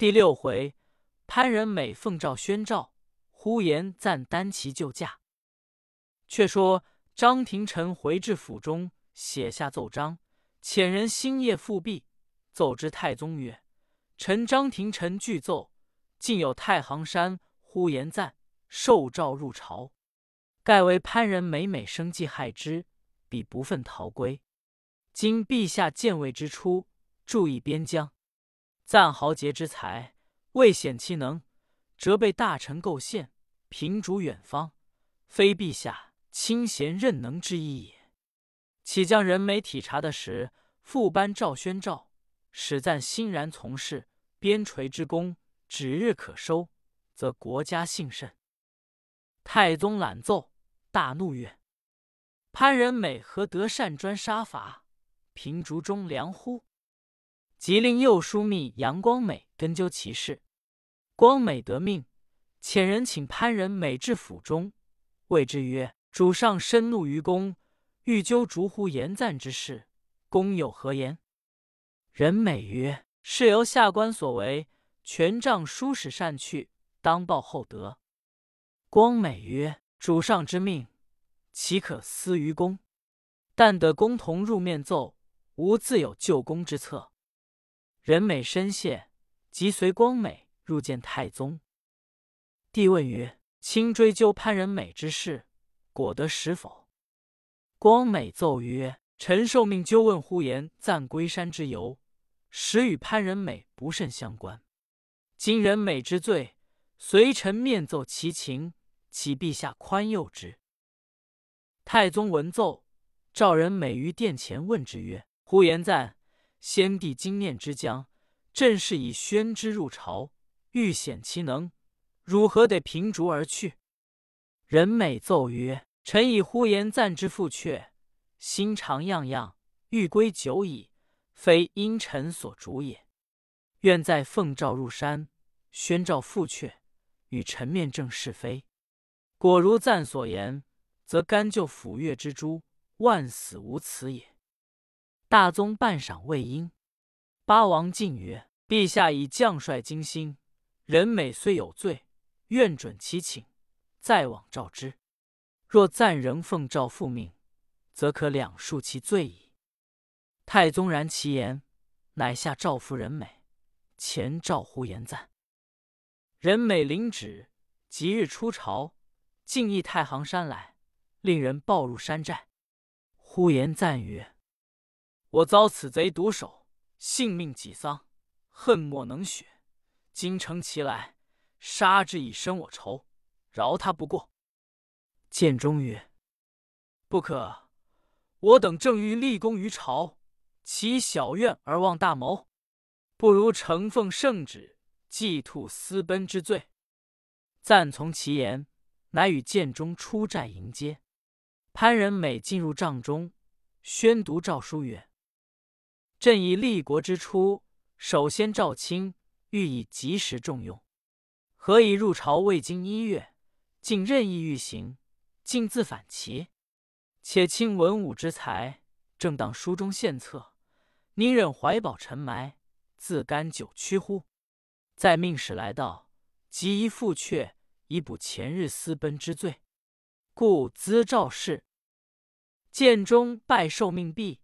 第六回，潘仁美奉诏宣诏，呼延赞单骑救驾。却说张廷臣回至府中，写下奏章，遣人星夜复辟，奏之太宗曰：“臣张廷臣具奏，竟有太行山呼延赞受诏入朝，盖为潘仁美美生计害之，彼不忿逃归。今陛下建位之初，注意边疆。”赞豪杰之才，未显其能，则被大臣构陷，平逐远方，非陛下清贤任能之意也。启将人美体察的时，复颁诏宣诏，使赞欣然从事，边陲之功指日可收，则国家幸甚。太宗览奏，大怒曰：“潘仁美何得善专杀伐，平逐忠良乎？”即令右枢密杨光美根究其事。光美得命，遣人请潘仁美至府中，谓之曰：“主上深怒于公，欲究逐呼延赞之事，公有何言？”仁美曰：“是由下官所为，权杖书使善去，当报厚德。”光美曰：“主上之命，岂可私于公？但得公同入面奏，吾自有救公之策。”仁美深谢，即随光美入见太宗。帝问曰：“卿追究潘仁美之事，果得实否？”光美奏曰：“臣受命究问呼延赞归山之由，实与潘仁美不甚相关。今仁美之罪，随臣面奏其情，启陛下宽宥之。”太宗闻奏，召仁美于殿前，问之曰：“呼延赞。”先帝经念之将，朕是以宣之入朝，欲显其能，汝何得平逐而去？仁美奏曰：“臣以呼延赞之父阙，心肠样样，欲归久矣，非因臣所逐也。愿再奉诏入山，宣召父阙，与臣面正是非。果如赞所言，则甘就抚越之诛，万死无辞也。”大宗半晌未应，八王进曰：“陛下以将帅精心，仁美虽有罪，愿准其请，再往召之。若暂仍奉诏复命，则可两恕其罪矣。”太宗然其言，乃下诏复仁美，前诏呼延赞。仁美领旨，即日出朝，进诣太行山来，令人抱入山寨。呼延赞曰：我遭此贼毒手，性命几丧，恨莫能雪。今乘其来，杀之以生我仇，饶他不过。建中曰：“不可，我等正欲立功于朝，其小怨而忘大谋，不如承奉圣旨，祭兔私奔之罪。”赞从其言，乃与建中出寨迎接。潘仁美进入帐中，宣读诏书曰。朕以立国之初，首先召卿，欲以及时重用。何以入朝未经一月，竟任意欲行，竟自反其？且卿文武之才，正当书中献策，宁忍怀宝沉埋，自甘久屈乎？再命使来到，即一复阙，以补前日私奔之罪。故兹诏事。建中拜受命毕。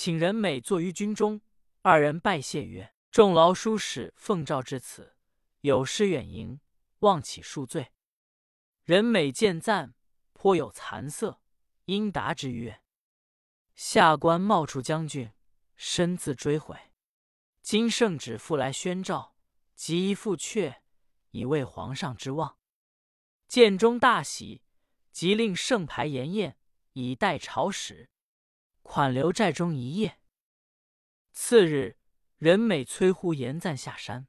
请仁美坐于军中，二人拜谢曰：“众劳书使奉诏至此，有失远迎，望起恕罪。”仁美见赞，颇有惭色，应答之曰：“下官冒充将军，身自追悔。今圣旨复来宣诏，即一复阙，以慰皇上之望。”建中大喜，即令圣牌筵宴，以待朝使。款留寨中一夜。次日，仁美催呼延赞下山，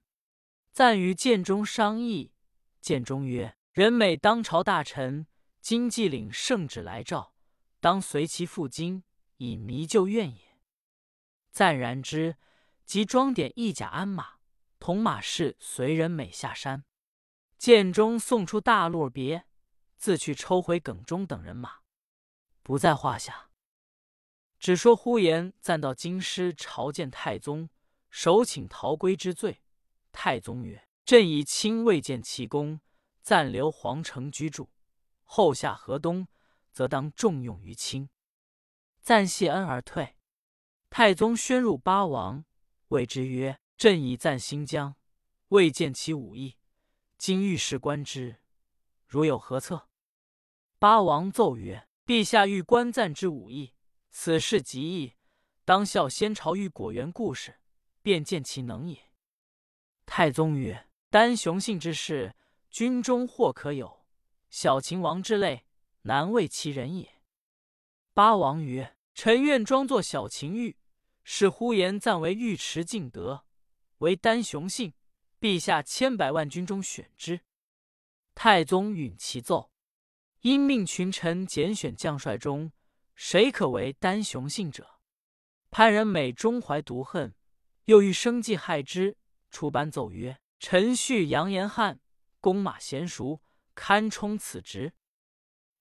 赞与建中商议。建中曰：“仁美当朝大臣，今既领圣旨来召，当随其赴京，以弥旧怨也。”赞然之，即装点一甲鞍马，同马氏随仁美下山。建中送出大路别，自去抽回耿忠等人马，不在话下。只说呼延赞到京师朝见太宗，首请逃归之罪。太宗曰：“朕以亲未见其功，暂留皇城居住。后下河东，则当重用于卿。”赞谢恩而退。太宗宣入八王，谓之曰：“朕以赞新疆，未见其武艺，今御史观之，如有何策？”八王奏曰：“陛下欲观赞之武艺，此事极易，当效先朝御果园故事，便见其能也。”太宗曰：“丹雄信之事，军中或可有，小秦王之类，难为其人也。”八王曰：“臣愿装作小秦玉。”使呼延赞为尉迟敬德，为丹雄信，陛下千百万军中选之。太宗允其奏，因命群臣拣选将帅中，谁可为丹雄信者。潘仁美中怀毒恨，又欲生计害之，出班奏曰：“臣婿杨延翰，弓马娴熟，堪充此职。”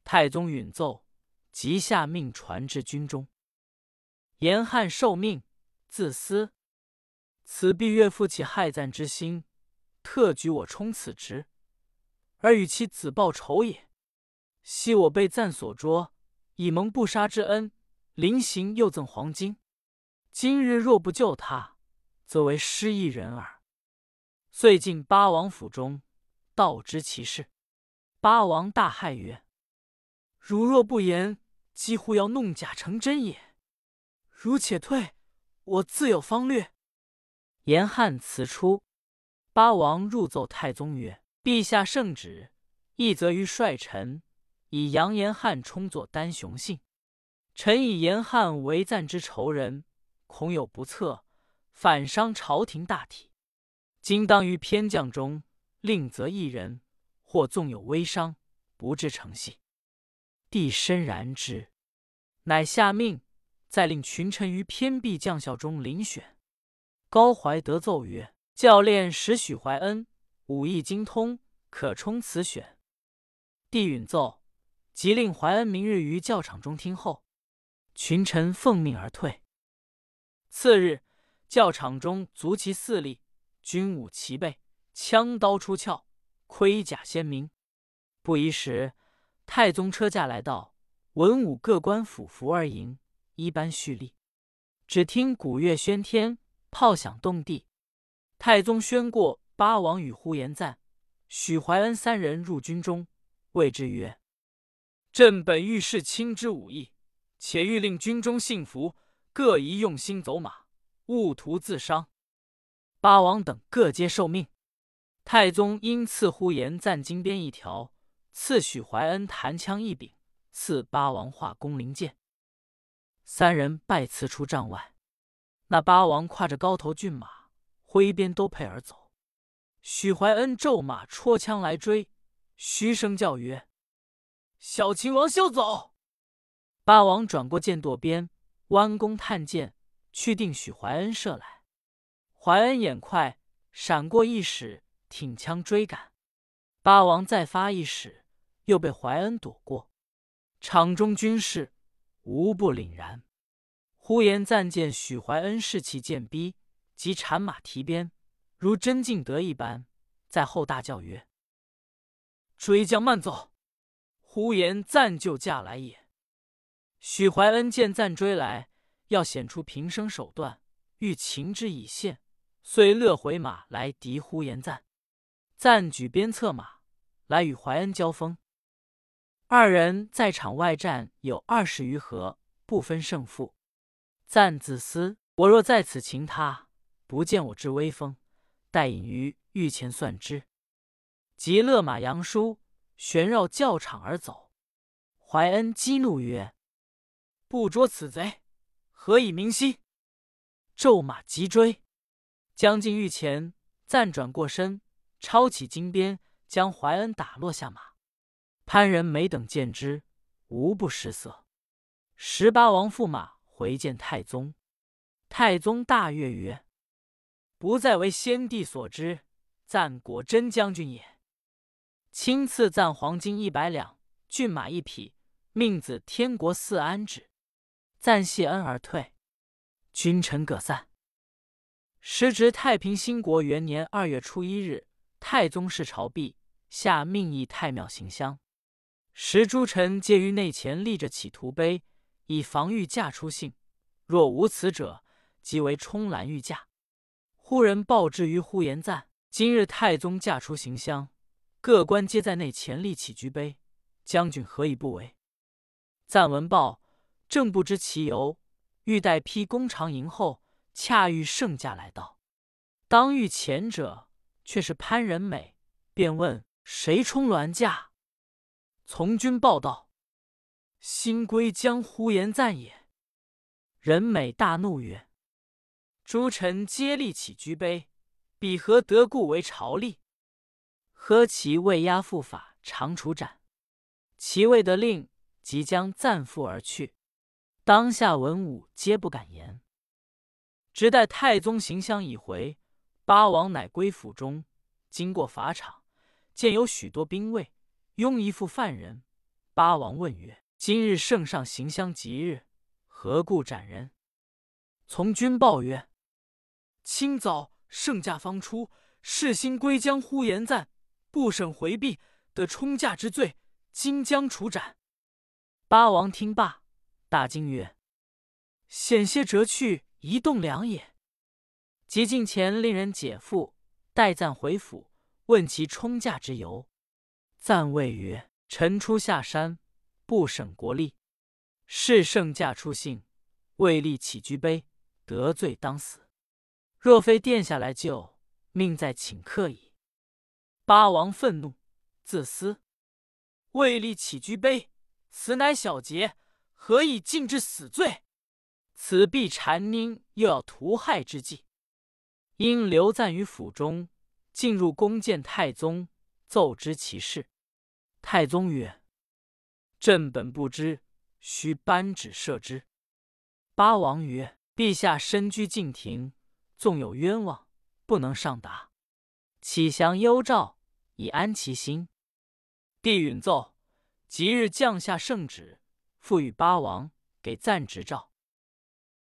太宗允奏，即下命传至军中。严汉受命，自私，此必岳父起害赞之心，特举我充此职，而与其子报仇也。昔我被赞所捉，以蒙不杀之恩，临行又赠黄金。今日若不救他，则为失义人耳。遂进八王府中，道知其事。八王大骇曰：“汝若不言，几乎要弄假成真也。”如且退，我自有方略。严汉辞出，八王入奏太宗曰：“陛下圣旨，一则于帅臣以杨延翰充作丹雄信。臣以延翰为赞之仇人，恐有不测，反伤朝廷大体。今当于偏将中另择一人，或纵有微伤，不致成戏。帝深然之，乃下命。”再令群臣于偏僻将校中遴选。高怀德奏曰：“教练使许怀恩武艺精通，可充此选。”帝允奏，即令怀恩明日于教场中听候。群臣奉命而退。次日，教场中足旗四立，军武齐备，枪刀出鞘，盔甲鲜明。不一时，太宗车驾来到，文武各官俯伏而迎。一般蓄力，只听鼓乐喧天，炮响动地。太宗宣过八王与呼延赞、许怀恩三人入军中，谓之曰：“朕本欲试亲之武艺，且欲令军中信服，各宜用心走马，勿图自伤。”八王等各皆受命。太宗因赐呼延赞金鞭一条，赐许怀恩弹枪一柄，赐八王画弓灵箭。三人拜辞出帐外，那八王跨着高头骏马，挥鞭都配而走。许怀恩骤马戳枪来追，嘘声叫曰：“小秦王休走！”八王转过剑舵边，弯弓探箭，去定许怀恩射来。怀恩眼快，闪过一矢，挺枪追赶。八王再发一矢，又被怀恩躲过。场中军士。无不凛然。呼延赞见许怀恩士气渐逼，即缠马提鞭，如真敬德一般，在后大叫曰：“追将慢走！呼延赞就驾来也。”许怀恩见赞追来，要显出平生手段，欲擒之以限，遂勒回马来敌呼延赞。赞举鞭策马来与怀恩交锋。二人在场外战有二十余合，不分胜负。赞自私，我若在此擒他，不见我之威风，待隐于御前算之。即勒马扬书，旋绕教场而走。怀恩激怒曰：“不捉此贼，何以明心？”骤马急追，将近御前，暂转过身，抄起金鞭，将怀恩打落下马。潘仁美等见之，无不失色。十八王驸马回见太宗，太宗大悦曰：“不再为先帝所知，赞果真将军也。”亲赐赞黄金一百两，骏马一匹，命子天国寺安置。赞谢恩而退，君臣各散。时值太平兴国元年二月初一日，太宗谥朝毕，下命诣太庙行香。时诸臣皆于内前立着起图碑，以防御驾出信。若无此者，即为冲拦御驾。忽人报之于呼延赞：今日太宗驾出行香，各官皆在内前立起居碑，将军何以不为？赞闻报，正不知其由，欲待批弓长迎后，恰遇圣驾来到。当遇前者，却是潘仁美，便问谁冲銮驾。从军报道：新归将呼延赞也。仁美大怒曰：“诸臣皆立起居碑，彼何得故为朝吏？何其未押复法，长处斩。其未得令。”即将暂赴而去，当下文武皆不敢言。直待太宗行香已回，八王乃归府中。经过法场，见有许多兵卫拥一副犯人。八王问曰：“今日圣上行香吉日，何故斩人？”从军报曰：“清早圣驾方出，世新归将呼延赞不审回避，得冲驾之罪，今将处斩。”八王听罢，大惊曰：“险些折去一栋梁也！”即进前令人解缚，待赞回府，问其冲驾之由。赞谓曰：“臣初下山，不省国力，是圣驾出信，未立起居碑，得罪当死。若非殿下来救，命在顷刻矣。”八王愤怒，自私，未立起居碑。此乃小节，何以尽至死罪？此必谗佞，又要屠害之计。因留暂于府中，进入宫见太宗，奏知其事。太宗曰：“朕本不知，须颁旨赦之。”八王曰：“陛下身居禁庭，纵有冤枉，不能上达，启降幽诏，以安其心。”帝允奏。即日降下圣旨，赋予八王给赞执照。